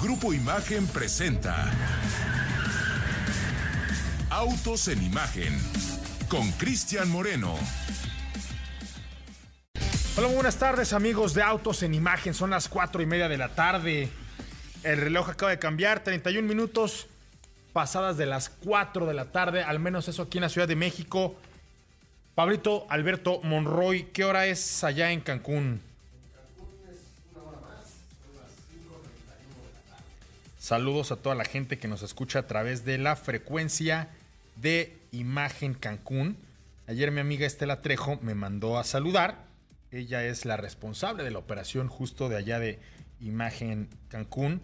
Grupo Imagen presenta Autos en Imagen con Cristian Moreno. Hola, buenas tardes amigos de Autos en Imagen. Son las cuatro y media de la tarde. El reloj acaba de cambiar, 31 minutos pasadas de las 4 de la tarde, al menos eso aquí en la Ciudad de México. Pablito Alberto Monroy, ¿qué hora es allá en Cancún? Saludos a toda la gente que nos escucha a través de la frecuencia de Imagen Cancún. Ayer mi amiga Estela Trejo me mandó a saludar. Ella es la responsable de la operación justo de allá de Imagen Cancún.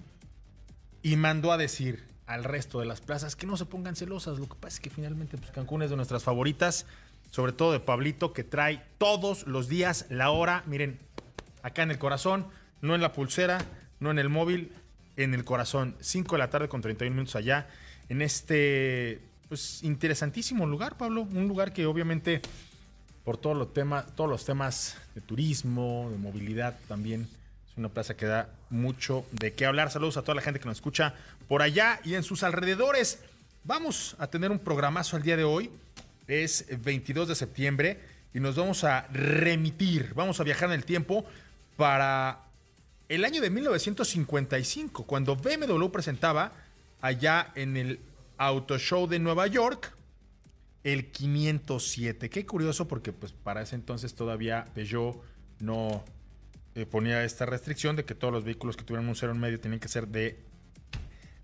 Y mandó a decir al resto de las plazas que no se pongan celosas. Lo que pasa es que finalmente pues, Cancún es de nuestras favoritas. Sobre todo de Pablito que trae todos los días la hora. Miren, acá en el corazón, no en la pulsera, no en el móvil, en el corazón. 5 de la tarde con 31 minutos allá, en este pues, interesantísimo lugar, Pablo. Un lugar que obviamente por todos los, temas, todos los temas de turismo, de movilidad también. Es una plaza que da mucho de qué hablar. Saludos a toda la gente que nos escucha por allá y en sus alrededores. Vamos a tener un programazo el día de hoy. Es 22 de septiembre y nos vamos a remitir, vamos a viajar en el tiempo para el año de 1955, cuando BMW presentaba allá en el Auto Show de Nueva York el 507. Qué curioso porque pues para ese entonces todavía Peugeot no eh, ponía esta restricción de que todos los vehículos que tuvieran un cero en medio tenían que ser de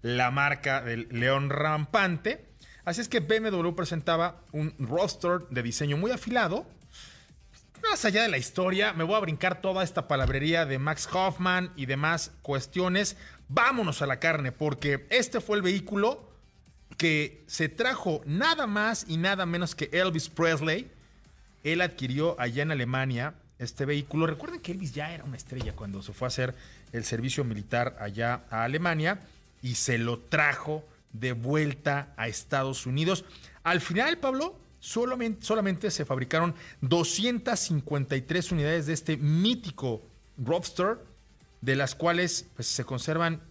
la marca del León Rampante. Así es que BMW presentaba un roster de diseño muy afilado, más allá de la historia, me voy a brincar toda esta palabrería de Max Hoffman y demás cuestiones. Vámonos a la carne, porque este fue el vehículo que se trajo nada más y nada menos que Elvis Presley. Él adquirió allá en Alemania este vehículo. Recuerden que Elvis ya era una estrella cuando se fue a hacer el servicio militar allá a Alemania y se lo trajo de vuelta a Estados Unidos. Al final, Pablo, solamente, se fabricaron 253 unidades de este mítico Roadster, de las cuales pues, se conservan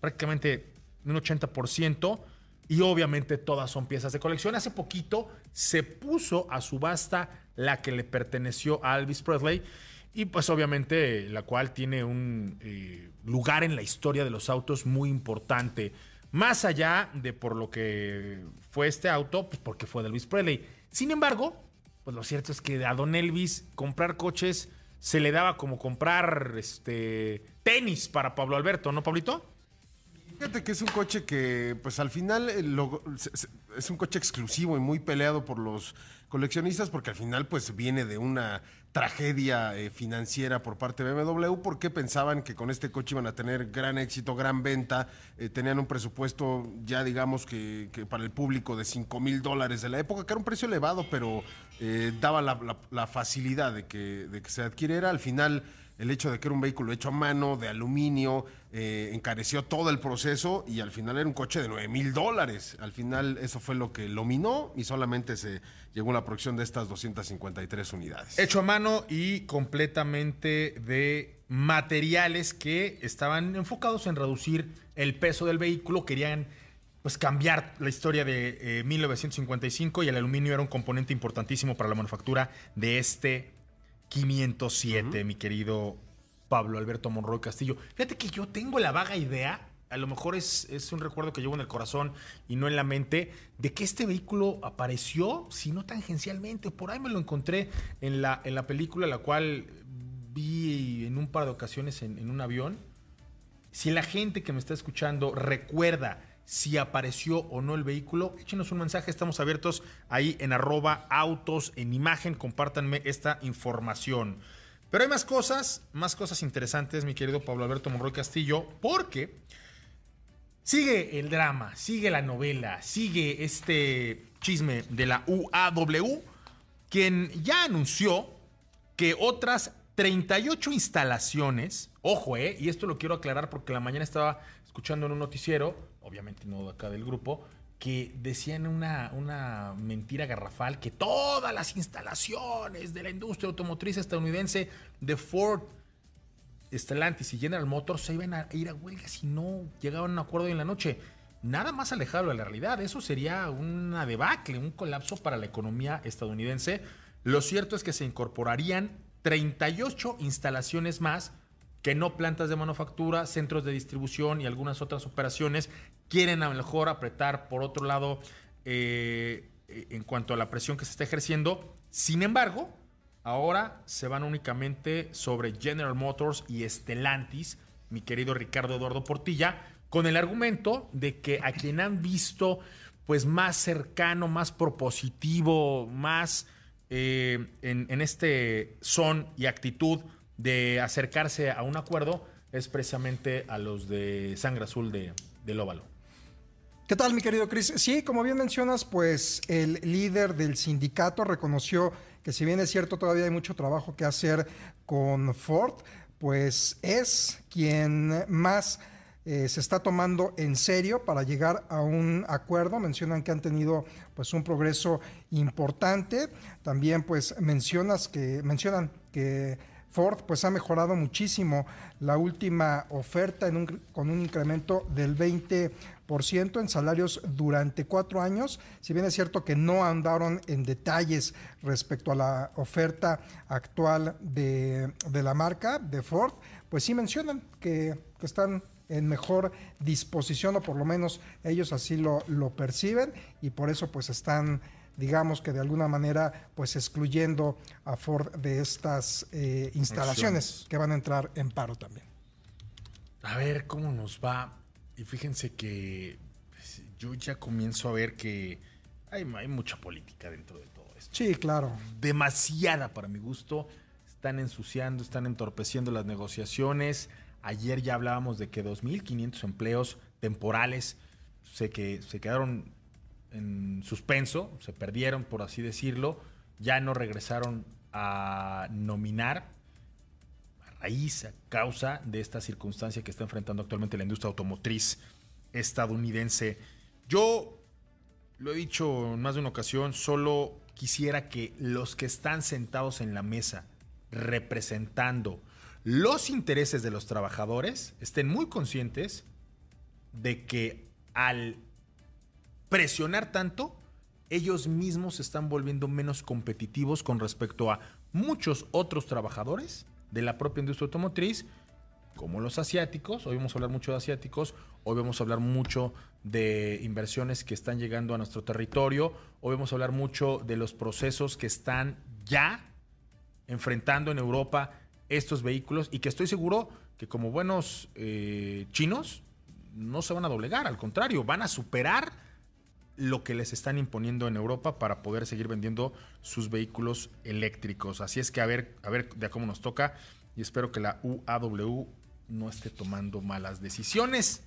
prácticamente un 80% y obviamente todas son piezas de colección. Hace poquito se puso a subasta la que le perteneció a Elvis Presley y pues obviamente la cual tiene un eh, lugar en la historia de los autos muy importante. Más allá de por lo que fue este auto, pues porque fue de Elvis Presley. Sin embargo, pues lo cierto es que a Don Elvis comprar coches se le daba como comprar este tenis para Pablo Alberto, ¿no, Pablito? Fíjate que es un coche que, pues al final, eh, es un coche exclusivo y muy peleado por los coleccionistas porque al final, pues viene de una tragedia eh, financiera por parte de BMW porque pensaban que con este coche iban a tener gran éxito, gran venta, eh, tenían un presupuesto ya digamos que, para el público de 5 mil dólares de la época, que era un precio elevado, pero eh, daba la, la- la facilidad de que, de que se adquiriera. Al final el hecho de que era un vehículo hecho a mano, de aluminio, eh, encareció todo el proceso y al final era un coche de 9 mil dólares. Al final eso fue lo que lo minó y solamente se llegó a la producción de estas 253 unidades. Hecho a mano y completamente de materiales que estaban enfocados en reducir el peso del vehículo. Querían pues cambiar la historia de eh, 1955 y el aluminio era un componente importantísimo para la manufactura de este 507, mi querido Pablo Alberto Monroy Castillo. Fíjate que yo tengo la vaga idea, a lo mejor es, es un recuerdo que llevo en el corazón y no en la mente, de que este vehículo apareció, si no tangencialmente, por ahí me lo encontré en la, en la película, la cual vi en un par de ocasiones en, un avión. Si la gente que me está escuchando recuerda si apareció o no el vehículo, échenos un mensaje, estamos abiertos ahí en arroba autos en imagen, compártanme esta información. Pero hay más cosas, más cosas interesantes, mi querido Pablo Alberto Monroy Castillo, porque sigue el drama, sigue la novela, sigue este chisme de la UAW, quien ya anunció que otras 38 instalaciones, ojo, eh, y esto lo quiero aclarar porque la mañana estaba escuchando en un noticiero, obviamente no acá del grupo, que decían una, una mentira garrafal que todas las instalaciones de la industria automotriz estadounidense de Ford Stellantis y General Motors se iban a ir a huelga si no llegaban a un acuerdo en la noche. Nada más alejado de la realidad. Eso sería una debacle, un colapso para la economía estadounidense. Lo cierto es que se incorporarían 38 instalaciones más que no plantas de manufactura, centros de distribución y algunas otras operaciones. Quieren a lo mejor apretar, por otro lado, eh, en cuanto a la presión que se está ejerciendo. Sin embargo, ahora se van únicamente sobre General Motors y Stellantis, mi querido Ricardo Eduardo Portilla, con el argumento de que a quien han visto pues más cercano, más propositivo, más eh, en, este son y actitud de acercarse a un acuerdo es precisamente a los de sangre azul de, del óvalo. ¿Qué tal, mi querido Chris? Sí, como bien mencionas, pues el líder del sindicato reconoció que si bien es cierto todavía hay mucho trabajo que hacer con Ford, pues es quien más eh, se está tomando en serio para llegar a un acuerdo. Mencionan que han tenido pues un progreso importante. También pues mencionas que mencionan que Ford pues ha mejorado muchísimo la última oferta con un incremento del 20% en salarios durante cuatro años. Si bien es cierto que no andaron en detalles respecto a la oferta actual de, la marca de Ford, pues sí mencionan que, están en mejor disposición o por lo menos ellos así lo, lo perciben y por eso pues están digamos que de alguna manera, pues excluyendo a Ford de estas eh, instalaciones que van a entrar en paro también. A ver cómo nos va. Y fíjense que pues, yo ya comienzo a ver que hay, hay mucha política dentro de todo esto. Sí, claro. Demasiada para mi gusto. Están ensuciando, están entorpeciendo las negociaciones. Ayer ya hablábamos de que 2.500 empleos temporales sé que se quedaron en suspenso, se perdieron, por así decirlo, ya no regresaron a nominar a raíz, a causa de esta circunstancia que está enfrentando actualmente la industria automotriz estadounidense. Yo lo he dicho en más de una ocasión, solo quisiera que los que están sentados en la mesa representando los intereses de los trabajadores estén muy conscientes de que al presionar tanto, ellos mismos se están volviendo menos competitivos con respecto a muchos otros trabajadores de la propia industria automotriz, como los asiáticos. Hoy vamos a hablar mucho de asiáticos, hoy vamos a hablar mucho de inversiones que están llegando a nuestro territorio, hoy vamos a hablar mucho de los procesos que están ya enfrentando en Europa estos vehículos y que estoy seguro que como buenos eh, chinos no se van a doblegar, al contrario, van a superar lo que les están imponiendo en Europa para poder seguir vendiendo sus vehículos eléctricos. Así es que a ver, a ver de cómo nos toca y espero que la UAW no esté tomando malas decisiones.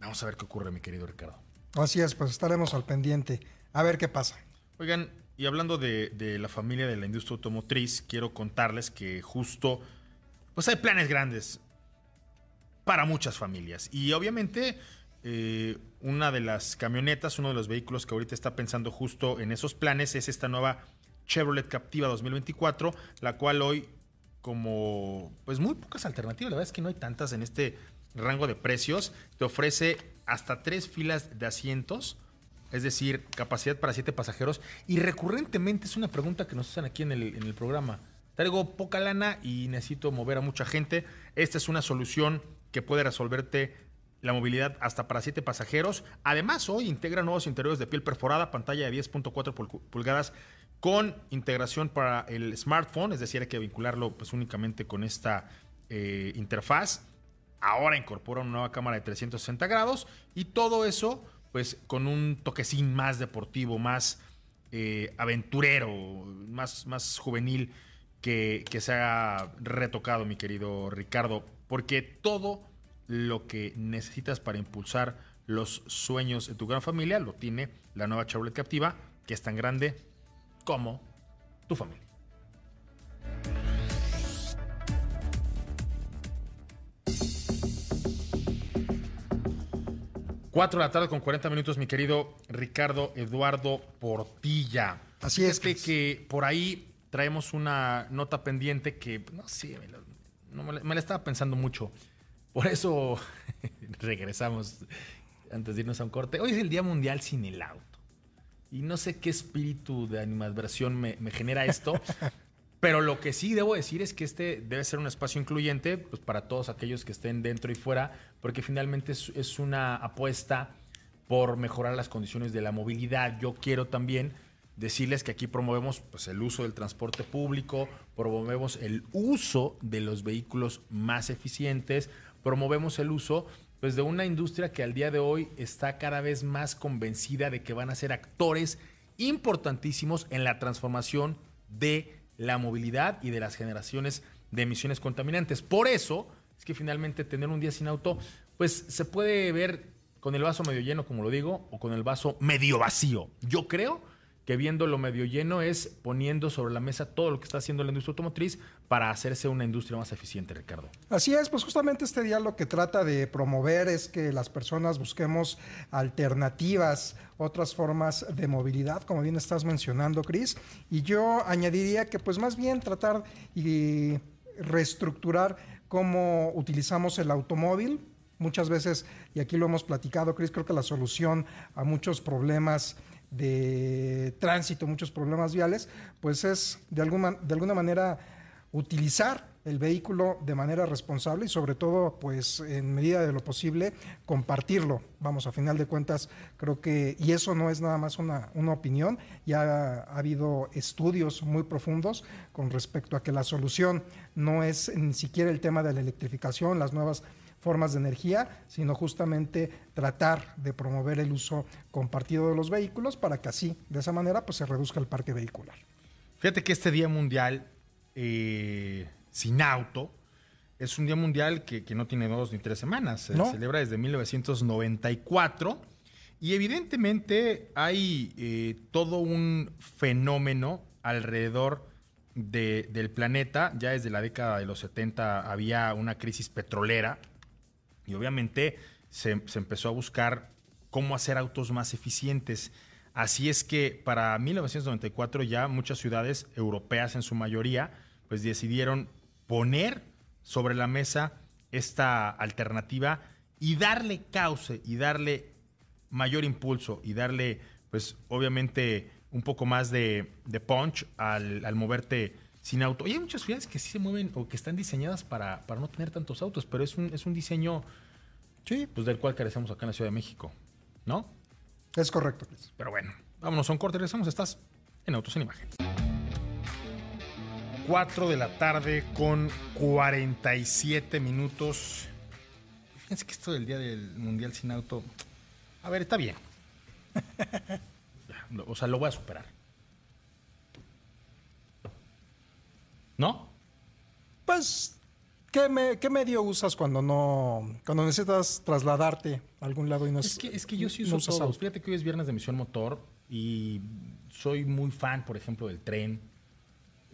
Vamos a ver qué ocurre, mi querido Ricardo. Así es, pues estaremos al pendiente. A ver qué pasa. Oigan, y hablando de, de la familia de la industria automotriz, quiero contarles que justo, pues hay planes grandes para muchas familias. Y obviamente eh, una de las camionetas, uno de los vehículos que ahorita está pensando justo en esos planes es esta nueva Chevrolet Captiva 2024, la cual hoy como pues muy pocas alternativas, la verdad es que no hay tantas en este rango de precios, te ofrece hasta tres filas de asientos, es decir, capacidad para siete pasajeros y recurrentemente es una pregunta que nos hacen aquí en el, en el programa. Traigo poca lana y necesito mover a mucha gente. Esta es una solución que puede resolverte la movilidad hasta para 7 pasajeros. Además, hoy integra nuevos interiores de piel perforada, pantalla de 10.4 pulgadas con integración para el smartphone, es decir, hay que vincularlo pues únicamente con esta eh, interfaz. Ahora incorpora una nueva cámara de 360 grados y todo eso pues con un toquecín más deportivo, más eh, aventurero, más, más juvenil que, que se ha retocado, mi querido Ricardo, porque todo lo que necesitas para impulsar los sueños de tu gran familia lo tiene la nueva Chevrolet Captiva, que es tan grande como tu familia. Cuatro de la tarde con 40 minutos, mi querido Ricardo Eduardo Portilla. Así es. que por ahí traemos una nota pendiente que, no sé, no me, la, me la estaba pensando mucho. Por eso regresamos antes de irnos a un corte. Hoy es el Día Mundial sin el auto. Y no sé qué espíritu de animadversión me, me genera esto. Pero lo que sí debo decir es que este debe ser un espacio incluyente pues, para todos aquellos que estén dentro y fuera, porque finalmente es, es una apuesta por mejorar las condiciones de la movilidad. Yo quiero también decirles que aquí promovemos pues, el uso del transporte público, promovemos el uso de los vehículos más eficientes, promovemos el uso pues, de una industria que al día de hoy está cada vez más convencida de que van a ser actores importantísimos en la transformación de la movilidad y de las generaciones de emisiones contaminantes. Por eso es que finalmente tener un día sin auto, pues se puede ver con el vaso medio lleno, como lo digo, o con el vaso medio vacío. Yo creo que viendo lo medio lleno es poniendo sobre la mesa todo lo que está haciendo la industria automotriz para hacerse una industria más eficiente, Ricardo. Así es, pues justamente este día lo que trata de promover es que las personas busquemos alternativas, otras formas de movilidad, como bien estás mencionando, Cris. Y yo añadiría que pues más bien tratar y reestructurar cómo utilizamos el automóvil. Muchas veces, y aquí lo hemos platicado, Cris, creo que la solución a muchos problemas de tránsito, muchos problemas viales, pues es de alguna, de alguna manera utilizar el vehículo de manera responsable y sobre todo, pues en medida de lo posible, compartirlo. Vamos, a final de cuentas, creo que, y eso no es nada más una, una opinión, ya ha, ha, habido estudios muy profundos con respecto a que la solución no es ni siquiera el tema de la electrificación, las nuevas formas de energía, sino justamente tratar de promover el uso compartido de los vehículos para que así, de esa manera, pues se reduzca el parque vehicular. Fíjate que este Día Mundial eh, sin auto es un Día Mundial que, que, no tiene dos ni tres semanas, se ¿No? celebra desde 1994 y evidentemente hay eh, todo un fenómeno alrededor de, del planeta. Ya desde la década de los 70 había una crisis petrolera y obviamente se, se, empezó a buscar cómo hacer autos más eficientes. Así es que para 1994 ya muchas ciudades europeas en su mayoría pues decidieron poner sobre la mesa esta alternativa y darle cauce y darle mayor impulso y darle pues obviamente un poco más de, de punch al, al moverte sin auto. Y hay muchas ciudades que sí se mueven o que están diseñadas para, para no tener tantos autos, pero es un, es un diseño sí, pues del cual carecemos acá en la Ciudad de México, ¿no? Es correcto. Chris. Pero bueno, vámonos a un corte, regresamos. Estás en Autos en Imagen. 4 de la tarde con 47 minutos. Fíjense que esto del día del Mundial sin auto. A ver, está bien. o sea, lo voy a superar. ¿No? Pues, ¿qué, me, ¿qué, medio usas cuando no. cuando necesitas trasladarte a algún lado y no Es que, es que yo sí uso no todos. Fíjate que hoy es viernes de misión motor y soy muy fan, por ejemplo, del tren.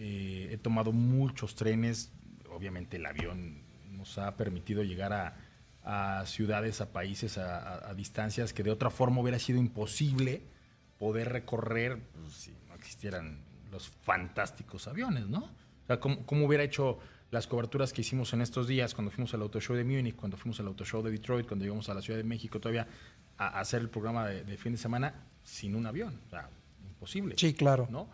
Eh, he tomado muchos trenes. Obviamente, el avión nos ha permitido llegar a, a ciudades, a países, a, a, a, distancias que de otra forma hubiera sido imposible poder recorrer pues, si no existieran los fantásticos aviones, ¿no? O sea, ¿cómo, ¿cómo, hubiera hecho las coberturas que hicimos en estos días, cuando fuimos al Auto Show de Múnich, cuando fuimos al Auto Show de Detroit, cuando llegamos a la Ciudad de México todavía a, hacer el programa de, de, fin de semana sin un avión? O sea, imposible. Sí, claro. ¿no?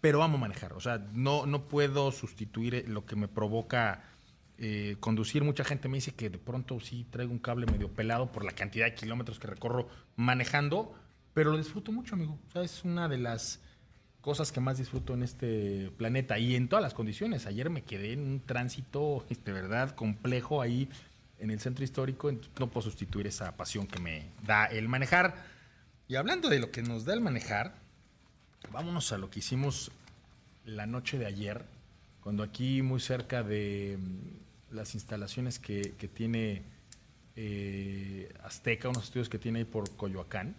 Pero amo manejar, o sea, no, no puedo sustituir lo que me provoca eh, conducir. Mucha gente me dice que de pronto sí traigo un cable medio pelado por la cantidad de kilómetros que recorro manejando, pero lo disfruto mucho, amigo. Es una de las cosas que más disfruto en este planeta y en todas las condiciones. Ayer me quedé en un tránsito de verdad complejo ahí en el centro histórico, no puedo sustituir esa pasión que me da el manejar. Y hablando de lo que nos da el manejar, vámonos a lo que hicimos la noche de ayer, cuando aquí muy cerca de las instalaciones que, que tiene eh, Azteca, unos estudios que tiene ahí por Coyoacán,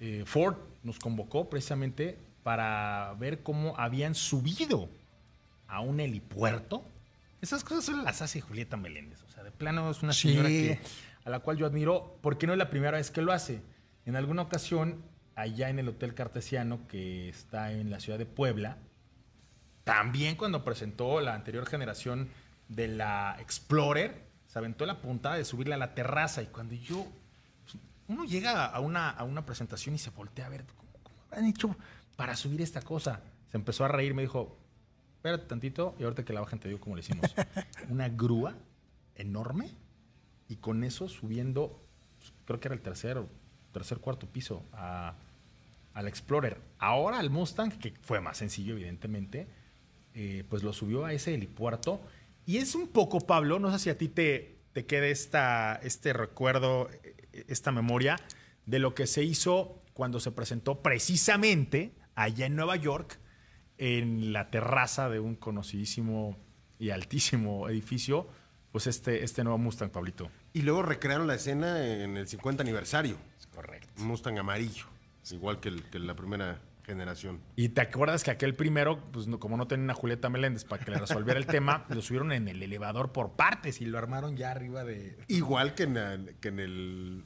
eh, Ford nos convocó precisamente para ver cómo habían subido a un helipuerto. Esas cosas solo las hace Julieta Meléndez. O sea, de plano es una señora sí. que, a la cual yo admiro, porque no es la primera vez que lo hace. En alguna ocasión, allá en el Hotel Cartesiano, que está en la ciudad de Puebla, también cuando presentó la anterior generación de la Explorer, se aventó la puntada de subirle a la terraza y cuando yo, uno llega a una, a una presentación y se voltea a ver, ¿cómo, cómo han hecho para subir esta cosa? Se empezó a reír, me dijo, espérate tantito y ahorita que la bajen te digo cómo le hicimos. una grúa enorme y con eso subiendo, pues, creo que era el tercer, tercer cuarto piso a, al Explorer. Ahora al Mustang, que fue más sencillo evidentemente, eh, pues lo subió a ese helipuerto. Y es un poco, Pablo, no sé si a ti te, te quede esta, este recuerdo, eh, esta memoria de lo que se hizo cuando se presentó precisamente allá en Nueva York, en la terraza de un conocidísimo y altísimo edificio, pues este, este nuevo Mustang, Pablito. Y luego recrearon la escena en el 50 aniversario. Es correcto. Un Mustang amarillo, igual que, el- que la primera generación. Y te acuerdas que aquel primero, pues no- como no tenía una Julieta Meléndez para que le resolviera el tema, lo subieron en el elevador por partes y lo armaron ya arriba de. Igual que en, el- que en el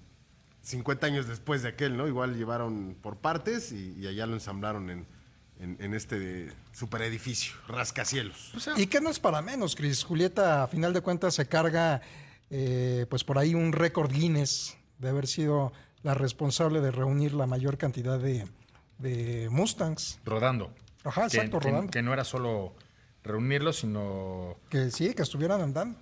50 años después de aquel, ¿no? Igual llevaron por partes y, y allá lo ensamblaron en, en, en este super edificio, rascacielos. O sea, Y que no es para menos, Cris. Julieta, a final de cuentas, se carga, eh, pues por ahí un récord Guinness de haber sido la responsable de reunir la mayor cantidad de, de Mustangs. rodando. Ajá, Que- exacto, que, rodando. que no era solo reunirlos, sino. Que sí, que estuvieran andando.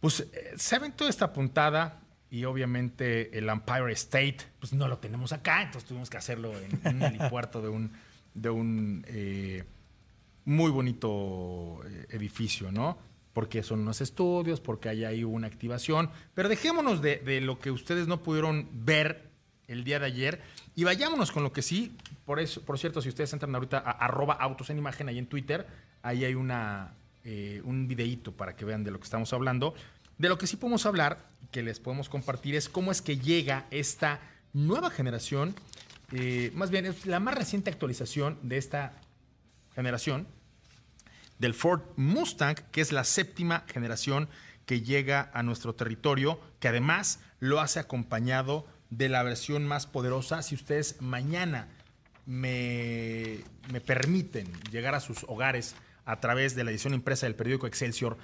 Pues eh, se aventó esta puntada y obviamente el Empire State, pues no lo tenemos acá, entonces tuvimos que hacerlo en, en un helipuerto de un, de un eh, muy bonito eh, edificio, ¿no? Porque son unos estudios, porque hay una activación, pero dejémonos de, de lo que ustedes no pudieron ver el día de ayer y vayámonos con lo que sí, por eso, por cierto, si ustedes entran ahorita a arroba autos en imagen ahí en Twitter, ahí hay una, eh, un videíto para que vean de lo que estamos hablando. De lo que sí podemos hablar, que les podemos compartir, es cómo es que llega esta nueva generación, eh, más bien es la más reciente actualización de esta generación, del Ford Mustang, que es la séptima generación que llega a nuestro territorio, que además lo hace acompañado de la versión más poderosa. Si ustedes mañana me, me permiten llegar a sus hogares a través de la edición impresa del periódico Excelsior,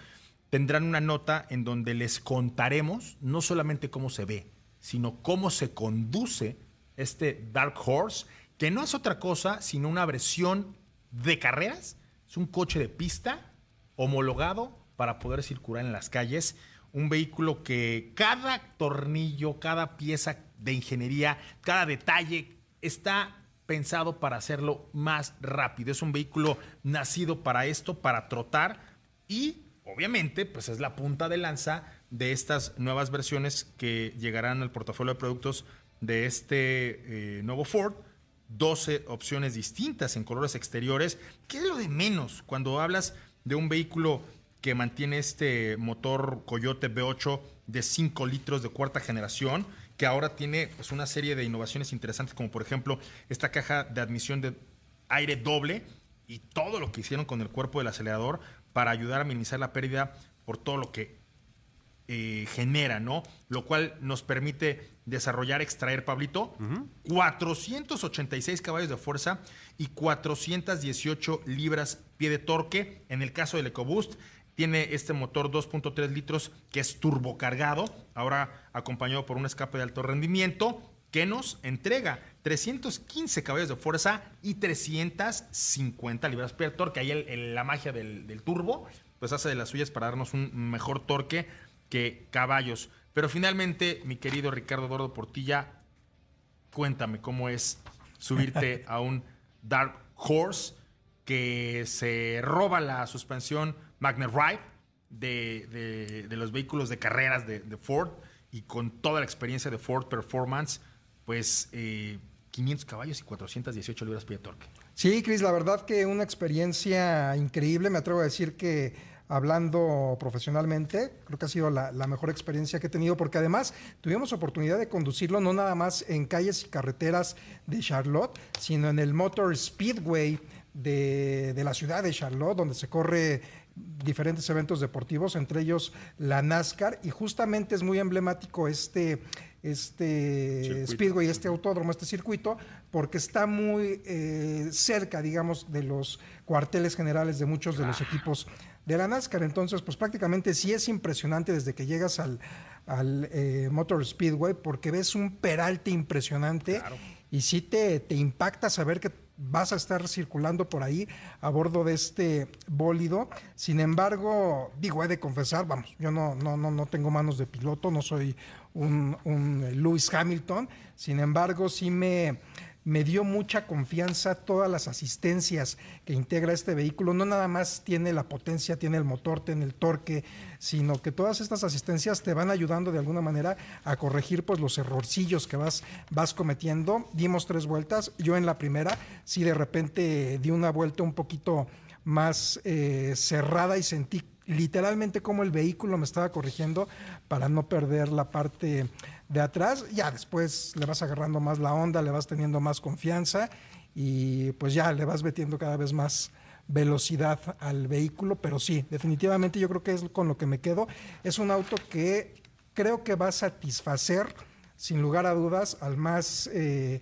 tendrán una nota en donde les contaremos no solamente cómo se ve, sino cómo se conduce este Dark Horse, que no es otra cosa sino una versión de carreras. Es un coche de pista homologado para poder circular en las calles. Un vehículo que cada tornillo, cada pieza de ingeniería, cada detalle está pensado para hacerlo más rápido. Es un vehículo nacido para esto, para trotar y obviamente pues es la punta de lanza de estas nuevas versiones que llegarán al portafolio de productos de este eh, nuevo Ford. 12 opciones distintas en colores exteriores. ¿Qué es lo de menos cuando hablas de un vehículo que mantiene este motor Coyote V8 de 5 litros de cuarta generación, que ahora tiene pues, una serie de innovaciones interesantes, como por ejemplo esta caja de admisión de aire doble y todo lo que hicieron con el cuerpo del acelerador para ayudar a minimizar la pérdida por todo lo que eh, genera, ¿no? Lo cual nos permite desarrollar, extraer, Pablito, 486 caballos de fuerza y 418 libras pie de torque. En el caso del EcoBoost, tiene este motor 2.3 litros que es turbocargado, ahora acompañado por un escape de alto rendimiento que nos entrega 315 caballos de fuerza y 350 libras pie de torque. Ahí el- el- la magia del, del turbo, pues hace de las suyas para darnos un mejor torque que caballos. Pero finalmente, mi querido Ricardo Eduardo Portilla, cuéntame cómo es subirte a un Dark Horse que se roba la suspensión Magnet Ride de, de- de los vehículos de carreras de, de Ford y con toda la experiencia de Ford Performance, pues eh, 500 caballos y 418 libras pie de torque. Sí, Cris, la verdad que una experiencia increíble. Me atrevo a decir que hablando profesionalmente, creo que ha sido la, mejor experiencia que he tenido porque además tuvimos oportunidad de conducirlo no nada más en calles y carreteras de Charlotte, sino en el Motor Speedway de, de la ciudad de Charlotte, donde se corre diferentes eventos deportivos, entre ellos la NASCAR, y justamente es muy emblemático este este Circuito. Speedway, este autódromo, este circuito, porque está muy eh, cerca, digamos, de los cuarteles generales de muchos de los equipos de la NASCAR. Entonces, pues prácticamente sí es impresionante desde que llegas al, al eh, Motor Speedway, porque ves un peralte impresionante y sí te, te impacta saber que vas a estar circulando por ahí a bordo de este bólido. Sin embargo, digo, he de confesar, vamos, yo no, no, no, no tengo manos de piloto, no soy un, un Lewis Hamilton. Sin embargo, sí me, me dio mucha confianza todas las asistencias que integra este vehículo. No nada más tiene la potencia, tiene el motor, tiene el torque, sino que todas estas asistencias te van ayudando de alguna manera a corregir pues los errorcillos que vas, vas cometiendo. Dimos tres vueltas. Yo en la primera sí de repente di una vuelta un poquito más eh, cerrada y sentí literalmente como el vehículo me estaba corrigiendo para no perder la parte de atrás. Ya después le vas agarrando más la onda, le vas teniendo más confianza y pues ya le vas metiendo cada vez más velocidad al vehículo, pero sí, definitivamente yo creo que es con lo que me quedo. Es un auto que creo que va a satisfacer, sin lugar a dudas, al más eh,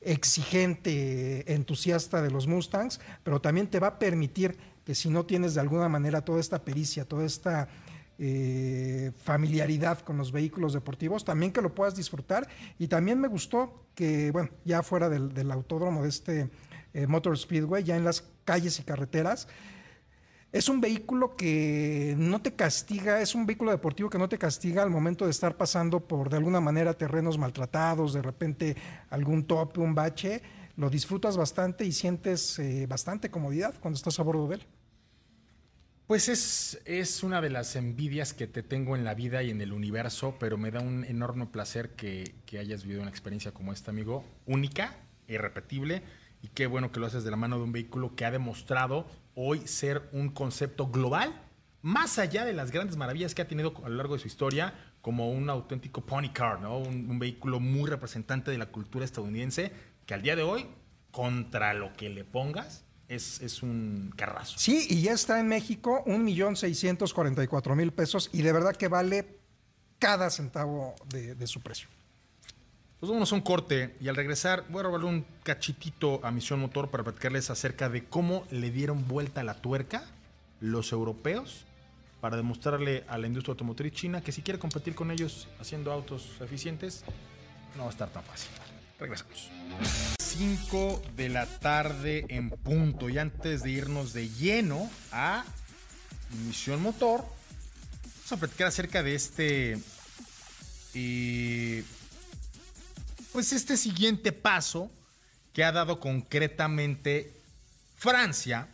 exigente entusiasta de los Mustangs, pero también te va a permitir que si no tienes de alguna manera toda esta pericia, toda esta eh, familiaridad con los vehículos deportivos, también que lo puedas disfrutar. Y también me gustó que, bueno, ya fuera del, autódromo de este eh, Motor Speedway, ya en las calles y carreteras, es un vehículo que no te castiga, es un vehículo deportivo que no te castiga al momento de estar pasando por de alguna manera terrenos maltratados, de repente algún tope, un bache. Lo disfrutas bastante y sientes eh, bastante comodidad cuando estás a bordo de él. Pues es, es una de las envidias que te tengo en la vida y en el universo, pero me da un enorme placer que, que hayas vivido una experiencia como esta, amigo, única, irrepetible, y qué bueno que lo haces de la mano de un vehículo que ha demostrado hoy ser un concepto global, más allá de las grandes maravillas que ha tenido a lo largo de su historia, como un auténtico pony car, ¿no? un, un vehículo muy representante de la cultura estadounidense, que al día de hoy, contra lo que le pongas, es, es un carrazo. Sí, y ya está en México un millón seiscientos cuarenta y cuatro mil pesos y de verdad que vale cada centavo de, de su precio. Pues vámonos a un corte y al regresar voy a robarle un cachitito a Misión Motor para platicarles acerca de cómo le dieron vuelta a la tuerca los europeos para demostrarle a la industria automotriz china que si quiere competir con ellos haciendo autos eficientes, no va a estar tan fácil. Regresamos. 5 de la tarde en punto. Y antes de irnos de lleno a Misión Motor, vamos a platicar acerca de este... eh, pues este siguiente paso que ha dado concretamente Francia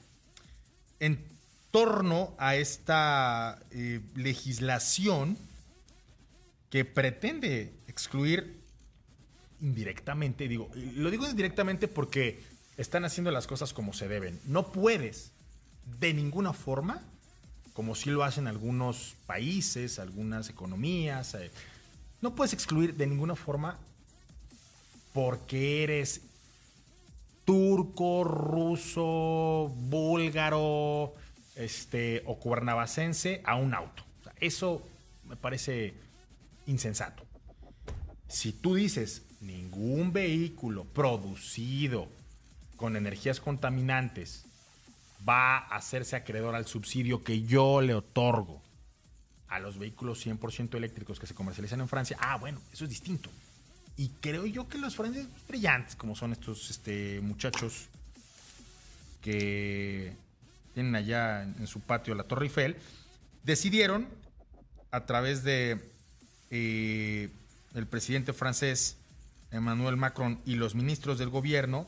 en torno a esta eh, legislación que pretende excluir indirectamente, digo, lo digo indirectamente porque están haciendo las cosas como se deben. No puedes de ninguna forma, como sí lo hacen algunos países, algunas economías, eh, no puedes excluir de ninguna forma porque eres turco, ruso, búlgaro, este, o cuernavacense a un auto. Eso me parece insensato. Si tú dices ningún vehículo producido con energías contaminantes va a hacerse acreedor al subsidio que yo le otorgo a los vehículos 100% eléctricos que se comercializan en Francia, ah, bueno, eso es distinto. Y creo yo que los franceses brillantes, como son estos este, muchachos que tienen allá en, su patio la Torre Eiffel, decidieron, a través de eh, el presidente francés Emmanuel Macron y los ministros del gobierno,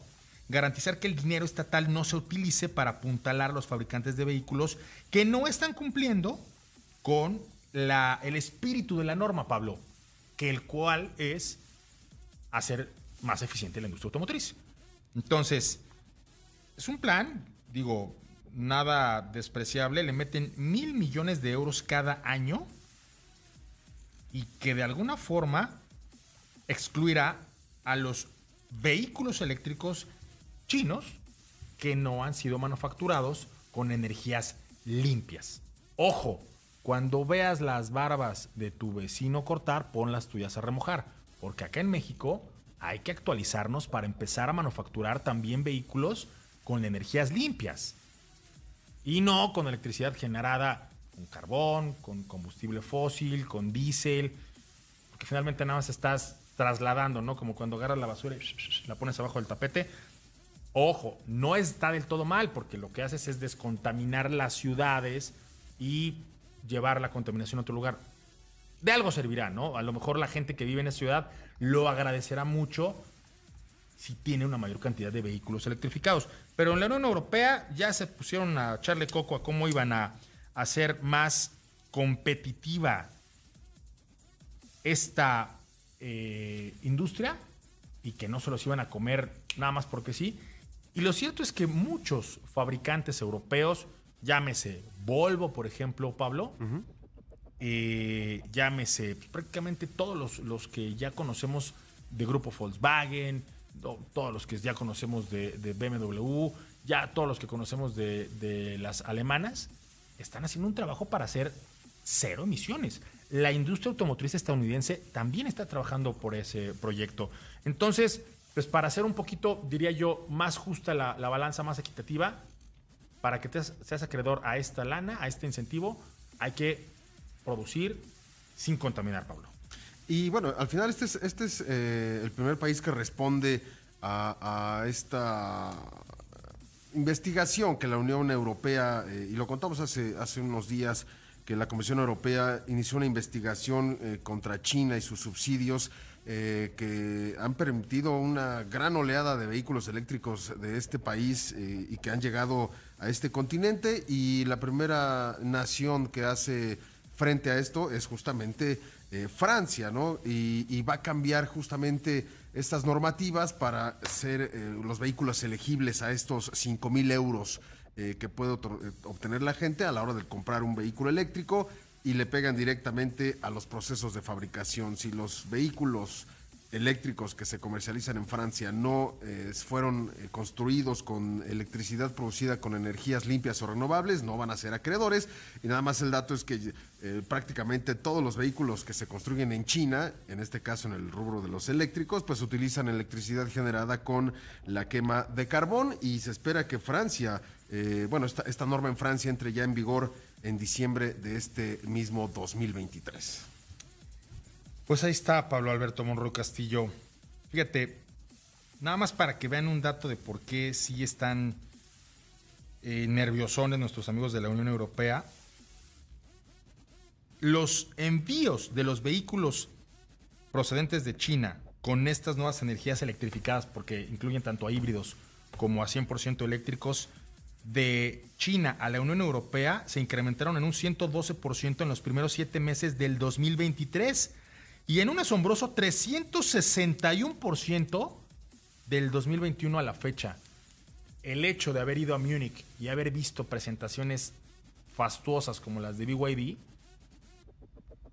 garantizar que el dinero estatal no se utilice para apuntalar a los fabricantes de vehículos que no están cumpliendo con el espíritu de la norma, Pablo, que el cual es hacer más eficiente la industria automotriz. Entonces, es un plan, digo, nada despreciable, le meten mil millones de euros cada año y que de alguna forma excluirá a los vehículos eléctricos chinos que no han sido manufacturados con energías limpias. Ojo, cuando veas las barbas de tu vecino cortar, pon las tuyas a remojar, porque acá en México hay que actualizarnos para empezar a manufacturar también vehículos con energías limpias y no con electricidad generada con carbón, con combustible fósil, con diésel, porque finalmente nada más estás trasladando, ¿no? Como cuando agarras la basura y la pones abajo del tapete. Ojo, no está del todo mal, porque lo que haces es descontaminar las ciudades y llevar la contaminación a otro lugar. De algo servirá, ¿no? A lo mejor la gente que vive en esa ciudad lo agradecerá mucho si tiene una mayor cantidad de vehículos electrificados. Pero en la Unión Europea ya se pusieron a echarle coco a cómo iban a hacer más competitiva esta eh, industria y que no se los iban a comer nada más porque sí. Y lo cierto es que muchos fabricantes europeos, llámese Volvo, por ejemplo, Pablo, eh, llámese pues, prácticamente todos los, los, que ya conocemos de grupo Volkswagen, todos los que ya conocemos de, de BMW, ya todos los que conocemos de, de las alemanas, están haciendo un trabajo para hacer cero emisiones. La industria automotriz estadounidense también está trabajando por ese proyecto. Entonces, pues para hacer un poquito, diría yo, más justa la, la balanza, más equitativa, para que te seas acreedor a esta lana, a este incentivo, hay que producir sin contaminar, Pablo. Y bueno, al final este es, este es eh, el primer país que responde a, esta investigación que la Unión Europea, eh, y lo contamos hace, hace unos días, que la Comisión Europea inició una investigación eh, contra China y sus subsidios eh, que han permitido una gran oleada de vehículos eléctricos de este país eh, y que han llegado a este continente y la primera nación que hace frente a esto es justamente Francia, ¿no? Y, va a cambiar justamente estas normativas para ser los vehículos elegibles a estos 5 mil euros eh, que puede obtener la gente a la hora de comprar un vehículo eléctrico y le pegan directamente a los procesos de fabricación. Si los vehículos eléctricos que se comercializan en Francia no eh, fueron eh, construidos con electricidad producida con energías limpias o renovables, no van a ser acreedores. Y nada más el dato es que eh, prácticamente todos los vehículos que se construyen en China, en este caso en el rubro de los eléctricos, pues utilizan electricidad generada con la quema de carbón y se espera que Francia, eh, bueno, esta, norma en Francia entre ya en vigor en diciembre de este mismo 2023. Pues ahí está Pablo Alberto Monroy Castillo. Fíjate, nada más para que vean un dato de por qué sí están eh, nerviosones nuestros amigos de la Unión Europea. Los envíos de los vehículos procedentes de China con estas nuevas energías electrificadas, porque incluyen tanto a híbridos como a 100% eléctricos, de China a la Unión Europea se incrementaron en un 112% en los primeros siete meses del 2023 y en un asombroso 361% del 2021 a la fecha. El hecho de haber ido a Múnich y haber visto presentaciones fastuosas como las de BYD,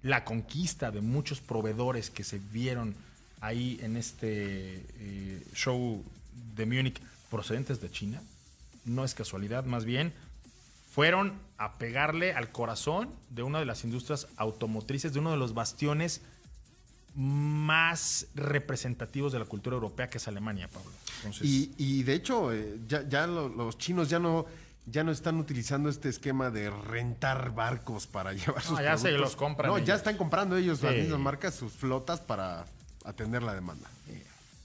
la conquista de muchos proveedores que se vieron ahí en este eh, show de Múnich procedentes de China, no es casualidad, más bien fueron a pegarle al corazón de una de las industrias automotrices, de uno de los bastiones más representativos de la cultura europea, que es Alemania, Pablo. Entonces... Y, y, de hecho, eh, ya, ya lo, los chinos ya no, ya no están utilizando este esquema de rentar barcos para llevar sus no, ya productos. se los compran. No, ellos. ya están comprando ellos, sí. las mismas marcas, sus flotas para atender la demanda.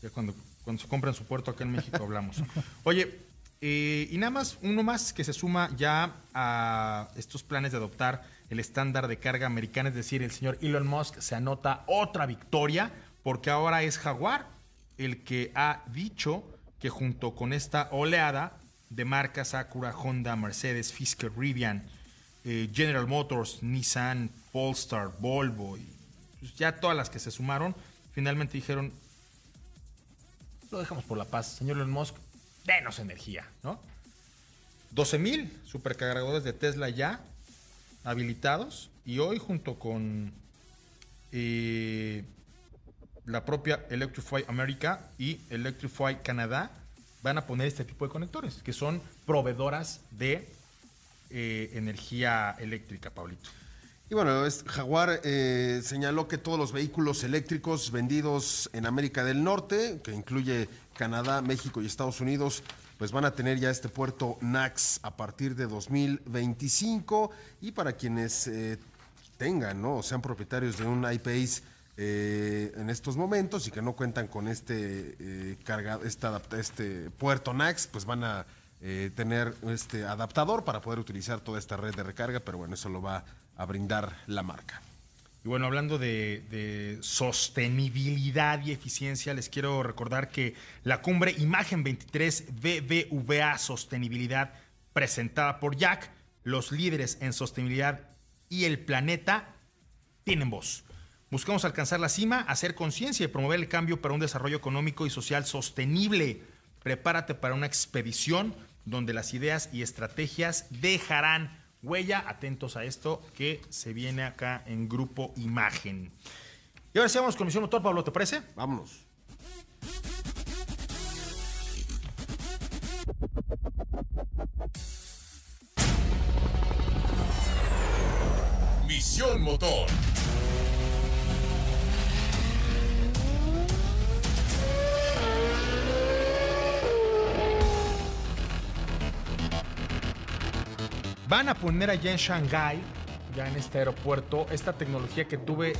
Ya cuando, cuando se compren su puerto acá en México hablamos. Oye, eh, y nada más, uno más que se suma ya a estos planes de adoptar el estándar de carga americana, es decir, el señor Elon Musk se anota otra victoria, porque ahora es Jaguar el que ha dicho que junto con esta oleada de marcas Acura, Honda, Mercedes, Fisker, Rivian, eh, General Motors, Nissan, Polestar, Volvo, y pues ya todas las que se sumaron, finalmente dijeron, lo dejamos por la paz, señor Elon Musk, denos energía, ¿no? 12 mil supercargadores de Tesla ya habilitados y hoy junto con eh, la propia Electrify America y Electrify Canadá van a poner este tipo de conectores que son proveedoras de eh, energía eléctrica, Pablito. Y bueno, Jaguar eh, señaló que todos los vehículos eléctricos vendidos en América del Norte, que incluye Canadá, México y Estados Unidos, pues van a tener ya este puerto NAX a partir de 2025. Y para quienes eh, tengan, ¿no? O sean propietarios de un iPace eh, en estos momentos y que no cuentan con este, eh, este, este puerto NAX, pues van a eh, tener este adaptador para poder utilizar toda esta red de recarga, pero bueno, eso lo va a brindar la marca. Y bueno, hablando de, sostenibilidad y eficiencia, les quiero recordar que la cumbre Imagen 23 BBVA Sostenibilidad, presentada por Jack, los líderes en sostenibilidad y el planeta, tienen voz. Buscamos alcanzar la cima, hacer conciencia y promover el cambio para un desarrollo económico y social sostenible. Prepárate para una expedición donde las ideas y estrategias dejarán huella. Atentos a esto que se viene acá en Grupo Imagen. Y ahora sí vamos con Misión Motor, Pablo, ¿te parece? Vámonos. Misión Motor. Van a poner allá en Shanghái, ya en este aeropuerto, esta tecnología que tuve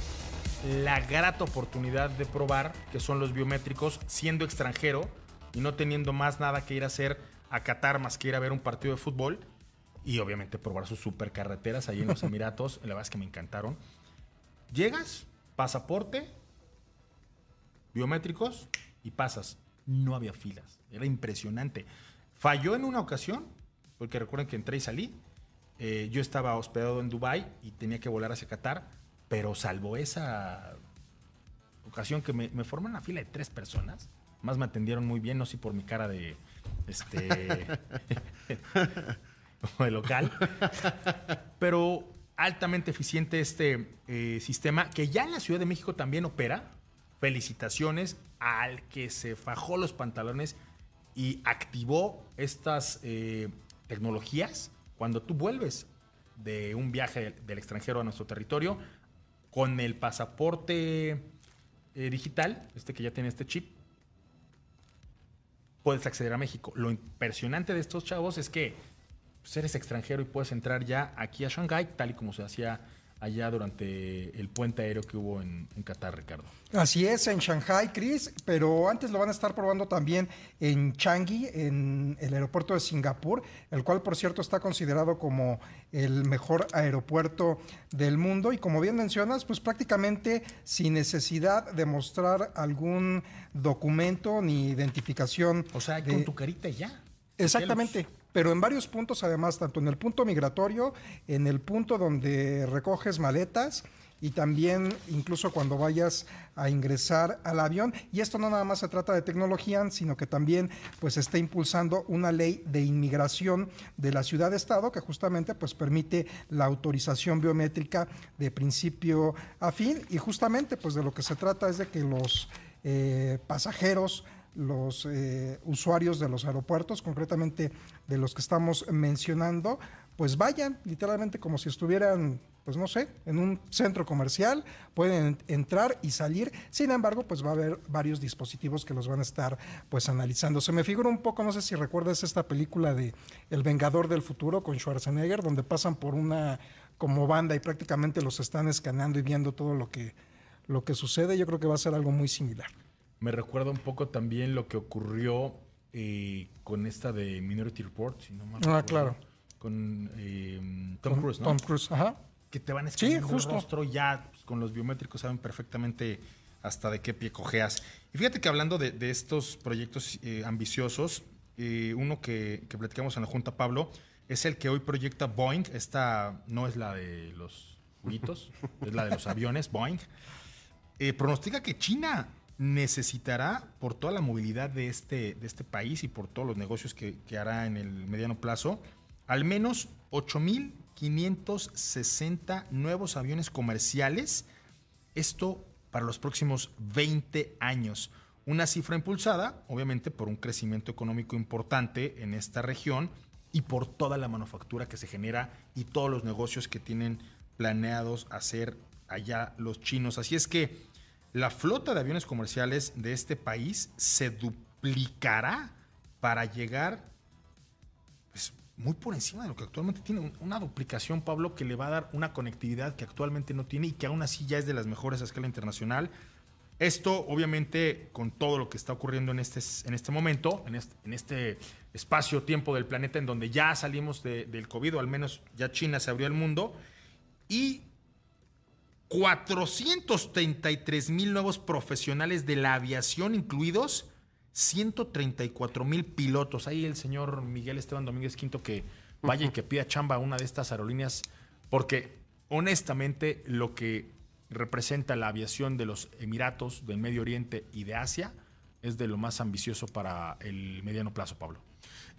la grata oportunidad de probar, que son los biométricos, siendo extranjero y no teniendo más nada que ir a hacer a Qatar más que ir a ver un partido de fútbol y obviamente probar sus supercarreteras ahí en los Emiratos. La verdad es que me encantaron. Llegas, pasaporte, biométricos y pasas. No había filas. Era impresionante. Falló en una ocasión, porque recuerden que entré y salí. Eh, yo estaba hospedado en Dubai y tenía que volar hacia Qatar, pero salvo esa ocasión que me, me formé una fila de tres personas, más me atendieron muy bien, no sé por mi cara de este de local, pero altamente eficiente este eh, sistema que ya en la Ciudad de México también opera. Felicitaciones al que se fajó los pantalones y activó estas eh, tecnologías cuando tú vuelves de un viaje del extranjero a nuestro territorio con el pasaporte eh, digital, este que ya tiene este chip, puedes acceder a México. Lo impresionante de estos chavos es que pues, eres extranjero y puedes entrar ya aquí a Shanghái, tal y como se hacía allá durante el puente aéreo que hubo en, en Qatar, Ricardo. Así es, en Shanghai, Chris, pero antes lo van a estar probando también en Changi, en el aeropuerto de Singapur, el cual, por cierto, está considerado como el mejor aeropuerto del mundo. Y como bien mencionas, pues prácticamente sin necesidad de mostrar algún documento ni identificación. O sea, de- con tu carita ya. Exactamente. Pero en varios puntos, además, tanto en el punto migratorio, en el punto donde recoges maletas y también incluso cuando vayas a ingresar al avión. Y esto no nada más se trata de tecnología, sino que también pues está impulsando una ley de inmigración de la ciudad-estado que justamente pues permite la autorización biométrica de principio a fin. Y justamente pues de lo que se trata es de que los eh, pasajeros los eh, usuarios de los aeropuertos, concretamente de los que estamos mencionando, pues vayan literalmente como si estuvieran, pues no sé, en un centro comercial, pueden entrar y salir. Sin embargo, pues va a haber varios dispositivos que los van a estar pues analizando. Se me figura un poco, no sé si recuerdas esta película de El Vengador del Futuro con Schwarzenegger, donde pasan por una como banda y prácticamente los están escaneando y viendo todo lo que lo que sucede. Yo creo que va a ser algo muy similar. Me recuerda un poco también lo que ocurrió eh, con esta de Minority Report, si no mal Ah, recuerdo, claro. Con eh, Tom Cruise, ¿no? Tom Cruise, ajá. que te van escribiendo justo. el rostro ya pues, con los biométricos saben perfectamente hasta de qué pie cojeas. Y fíjate que hablando de, de estos proyectos eh, ambiciosos, eh, uno que, que platicamos en la Junta, Pablo, es el que hoy proyecta Boeing. Esta no es la de los juguitos, es la de los aviones, Boeing. Eh, pronostica que China necesitará, por toda la movilidad de este, de este país y por todos los negocios que, que hará en el mediano plazo, al menos 8.560 nuevos aviones comerciales. Esto para los próximos 20 años. Una cifra impulsada, obviamente, por un crecimiento económico importante en esta región y por toda la manufactura que se genera y todos los negocios que tienen planeados hacer allá los chinos. Así es que la flota de aviones comerciales de este país se duplicará para llegar pues, muy por encima de lo que actualmente tiene. Una duplicación, Pablo, que le va a dar una conectividad que actualmente no tiene y que aún así ya es de las mejores a escala internacional. Esto, obviamente, con todo lo que está ocurriendo en este, en este momento, en este, este espacio-tiempo del planeta, en donde ya salimos de- del COVID, o al menos ya China se abrió al mundo, y 433 mil nuevos profesionales de la aviación, incluidos 134 mil pilotos. Ahí el señor Miguel Esteban Domínguez Quinto que vaya y que pida chamba a una de estas aerolíneas, porque honestamente lo que representa la aviación de los Emiratos, del Medio Oriente y de Asia es de lo más ambicioso para el mediano plazo, Pablo.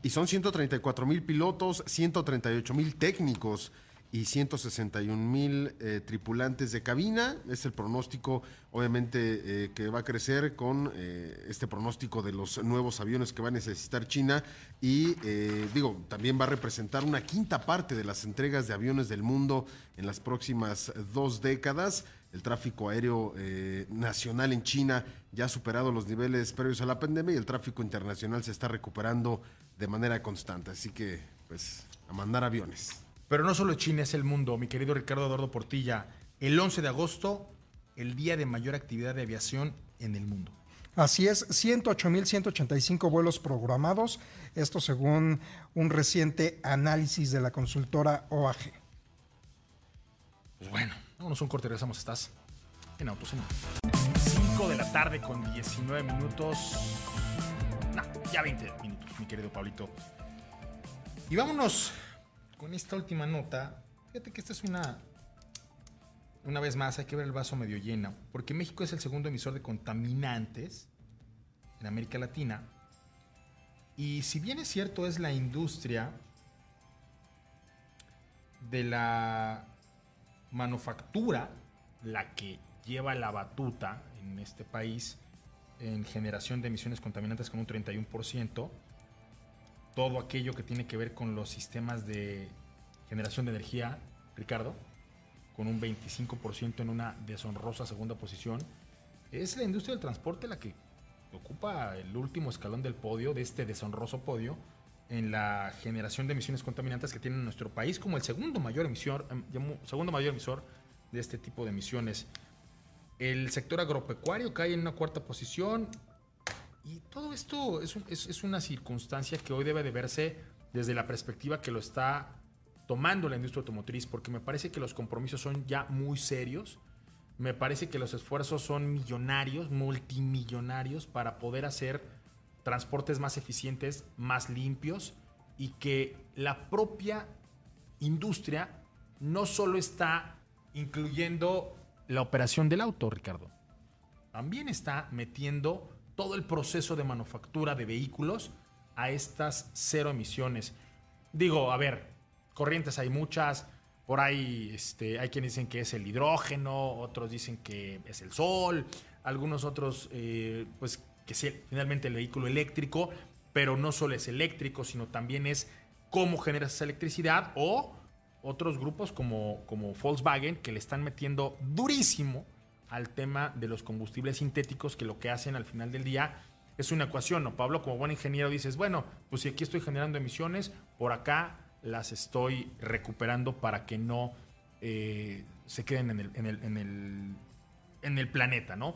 Y son 134 mil pilotos, 138 mil técnicos y 161 mil eh, tripulantes de cabina. Es el pronóstico, obviamente, eh, que va a crecer con eh, este pronóstico de los nuevos aviones que va a necesitar China. Y eh, digo, también va a representar una quinta parte de las entregas de aviones del mundo en las próximas dos décadas. El tráfico aéreo eh, nacional en China ya ha superado los niveles previos a la pandemia y el tráfico internacional se está recuperando de manera constante. Así que, pues, a mandar aviones. Pero no solo China es el mundo, mi querido Ricardo Eduardo Portilla. El 11 de agosto, el día de mayor actividad de aviación en el mundo. Así es, 108.185 vuelos programados, esto según un reciente análisis de la consultora OAG. Pues bueno, vámonos un corte, regresamos. Estás en Autos en 5 de la tarde con 19 minutos. No, ya 20 minutos, mi querido Pablito. Y vámonos con esta última nota. Fíjate que esta es una. Una vez más, hay que ver el vaso medio lleno. Porque México es el segundo emisor de contaminantes en América Latina. Y si bien es cierto, es la industria de la manufactura la que lleva la batuta en este país en generación de emisiones contaminantes con un 31%. Todo aquello que tiene que ver con los sistemas de generación de energía, Ricardo, con un 25% en una deshonrosa segunda posición. Es la industria del transporte la que ocupa el último escalón del podio, de este deshonroso podio, en la generación de emisiones contaminantes que tiene nuestro país como el segundo mayor emisor, em, segundo mayor emisor de este tipo de emisiones. El sector agropecuario cae en una cuarta posición. Y todo esto es, es una circunstancia que hoy debe de verse desde la perspectiva que lo está tomando la industria automotriz, porque me parece que los compromisos son ya muy serios. Me parece que los esfuerzos son millonarios, multimillonarios, para poder hacer transportes más eficientes, más limpios y que la propia industria no solo está incluyendo la operación del auto, Ricardo, también está metiendo todo el proceso de manufactura de vehículos a estas cero emisiones. Digo, a ver, corrientes hay muchas, por ahí este, hay quienes dicen que es el hidrógeno, otros dicen que es el sol, algunos otros, eh, pues que es el- finalmente el vehículo eléctrico, pero no solo es eléctrico, sino también es cómo generas esa electricidad o otros grupos como, como Volkswagen que le están metiendo durísimo al tema de los combustibles sintéticos que lo que hacen al final del día es una ecuación, ¿no? Pablo, como buen ingeniero dices, bueno, pues si aquí estoy generando emisiones, por acá las estoy recuperando para que no eh, se queden en el, en, el, en, el, en el planeta, ¿no?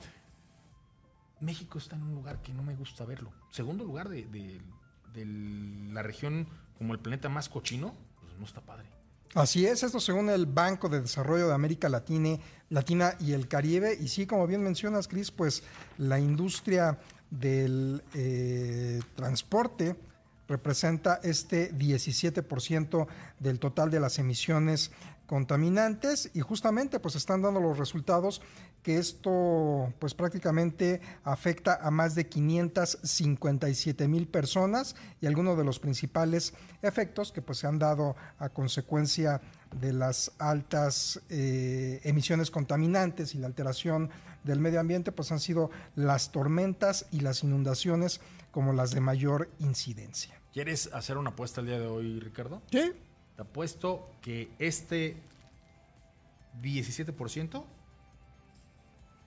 México está en un lugar que no me gusta verlo. Segundo lugar de, de- de la región como el planeta más cochino, pues no está padre. Así es, esto según el Banco de Desarrollo de América Latina, y el Caribe. Y sí, como bien mencionas, Cris, pues la industria del eh, transporte representa este 17% del total de las emisiones contaminantes y justamente pues están dando los resultados que esto pues prácticamente afecta a más de 557 mil personas y algunos de los principales efectos que pues se han dado a consecuencia de las altas eh, emisiones contaminantes y la alteración del medio ambiente pues han sido las tormentas y las inundaciones como las de mayor incidencia. ¿Quieres hacer una apuesta el día de hoy, Ricardo? Sí, Te apuesto que este 17%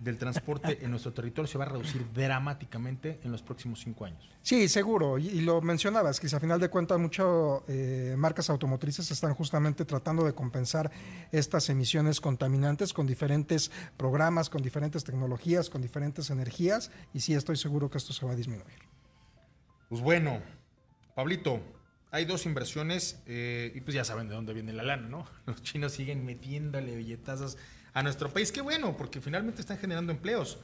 del transporte en nuestro territorio se va a reducir dramáticamente en los próximos cinco años. Sí, seguro. Y, y lo mencionabas, que a final de cuentas muchas eh, marcas automotrices están justamente tratando de compensar estas emisiones contaminantes con diferentes programas, con diferentes tecnologías, con diferentes energías. Y sí, estoy seguro que esto se va a disminuir. Pues bueno, Pablito, hay dos inversiones eh, y pues ya saben de dónde viene la lana, ¿no? Los chinos siguen metiéndole billetazos a nuestro país. Qué bueno, porque finalmente están generando empleos.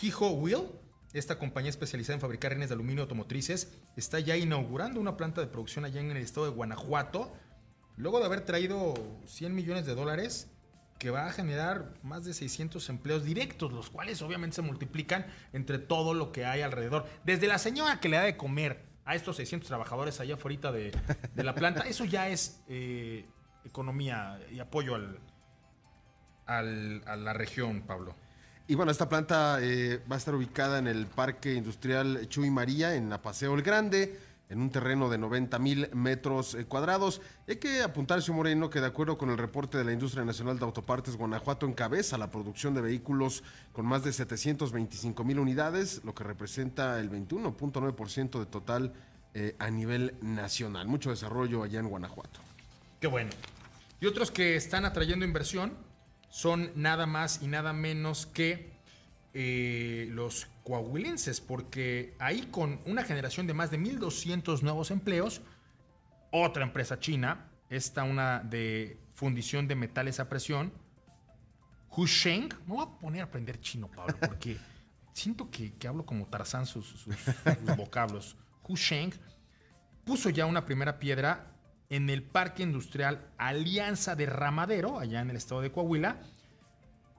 Hijo Will, esta compañía especializada en fabricar rines de aluminio automotrices, está ya inaugurando una planta de producción allá en el estado de Guanajuato, luego de haber traído 100 millones de dólares que va a generar más de 600 empleos directos, los cuales obviamente se multiplican entre todo lo que hay alrededor. Desde la señora que le da de comer a estos 600 trabajadores allá afuera de, la planta, eso ya es eh, economía y apoyo al, al- a la región, Pablo. Y bueno, esta planta eh, va a estar ubicada en el Parque Industrial Chuy María, en la Paseo El Grande, en un terreno de 90 mil metros eh, cuadrados. Hay que apuntar, señor Moreno, que de acuerdo con el reporte de la Industria Nacional de Autopartes, Guanajuato encabeza la producción de vehículos con más de 725 mil unidades, lo que representa el 21.9% de total eh, a nivel nacional. Mucho desarrollo allá en Guanajuato. Qué bueno. Y otros que están atrayendo inversión son nada más y nada menos que eh, los coahuilenses, porque ahí con una generación de más de 1.200 nuevos empleos, otra empresa china, esta una de fundición de metales a presión, Husheng, me voy a poner a aprender chino, Pablo, porque siento que, que hablo como Tarzán sus, sus- sus vocablos. Husheng puso ya una primera piedra en el Parque Industrial Alianza de Ramadero, allá en el estado de Coahuila,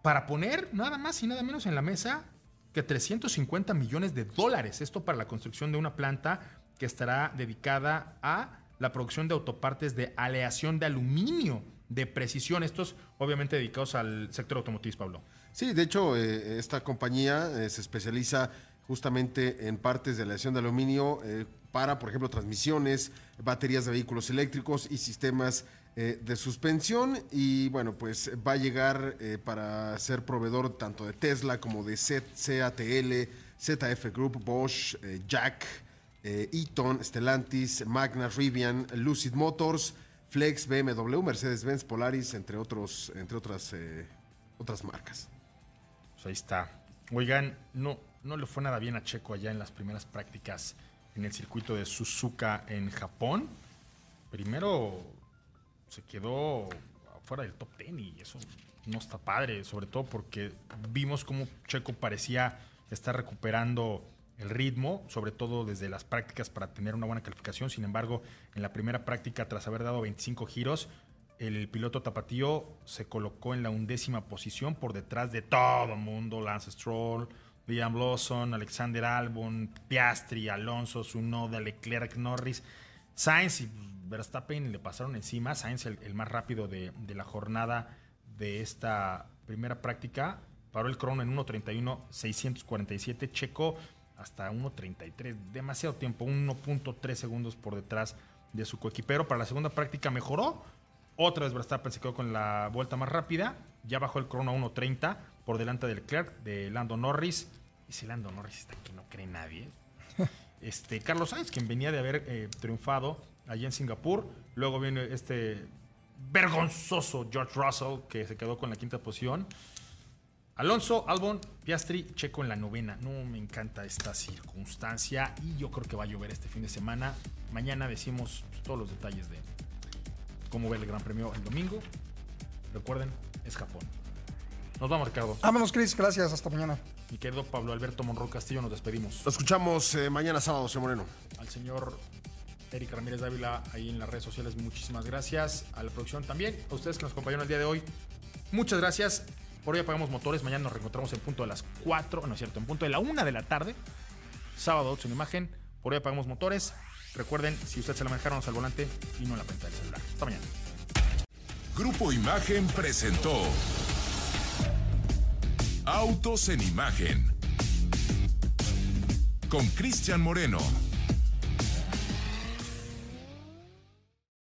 para poner nada más y nada menos en la mesa que 350 millones de dólares. Esto para la construcción de una planta que estará dedicada a la producción de autopartes de aleación de aluminio de precisión. Estos obviamente dedicados al sector automotriz, Pablo. Sí, de hecho, eh, esta compañía eh, se especializa justamente en partes de aleación de aluminio eh, para, por ejemplo, transmisiones, baterías de vehículos eléctricos y sistemas eh, de suspensión. Y bueno, pues va a llegar eh, para ser proveedor tanto de Tesla como de Z- CATL, ZF Group, Bosch, eh, Jack, Eaton, Stellantis, Magna, Rivian, Lucid Motors, Flex, BMW, Mercedes-Benz, Polaris, entre, otros, entre otras, otras marcas. Pues ahí está. Oigan, no, no le fue nada bien a Checo allá en las primeras prácticas en el circuito de Suzuka en Japón. Primero se quedó fuera del top 10 y eso no está padre, sobre todo porque vimos cómo Checo parecía estar recuperando el ritmo, sobre todo desde las prácticas para tener una buena calificación. Sin embargo, en la primera práctica, tras haber dado 25 giros, el piloto tapatío se colocó en la undécima posición por detrás de todo el mundo, Lance Stroll, Liam Lawson, Alexander Albon, Piastri, Alonso, Sunoda, Leclerc, Norris, Sainz y Verstappen le pasaron encima. Sainz, el, el más rápido de, de la jornada de esta primera práctica, paró el crono en 1.31.647. Checo hasta 1.33, demasiado tiempo, 1.3 segundos por detrás de su coequipero. Para la segunda práctica mejoró. Otra vez Verstappen se quedó con la vuelta más rápida. Ya bajó el crono a 1.30 por delante del Clerc de Lando Norris. Y si Lando Norris está aquí, no cree nadie. Este, Carlos Sainz, quien venía de haber eh, triunfado allá en Singapur. Luego viene este vergonzoso George Russell, que se quedó con la quinta posición. Alonso, Albon, Piastri, Checo en la novena. No me encanta esta circunstancia y yo creo que va a llover este fin de semana. Mañana decimos todos los detalles de cómo ver el Gran Premio el domingo. Recuerden, es Japón. Nos vamos, Ricardo. Vámonos, Chris. Gracias. Hasta mañana. Mi querido Pablo Alberto Monroy Castillo, nos despedimos. Lo escuchamos eh, mañana sábado, señor Moreno. Al señor Eric Ramírez Dávila ahí en las redes sociales, muchísimas gracias. A la producción también. A ustedes que nos acompañaron el día de hoy, muchas gracias. Por hoy apagamos motores. Mañana nos reencontramos en punto de las 4, no es cierto, en punto de la 1 de la tarde. Sábado 8 en imagen. Por hoy apagamos motores. Recuerden, si usted se la manejaron al volante y no en la pantalla del celular. Hasta mañana. Grupo Imagen presentó Autos en Imagen con Cristian Moreno.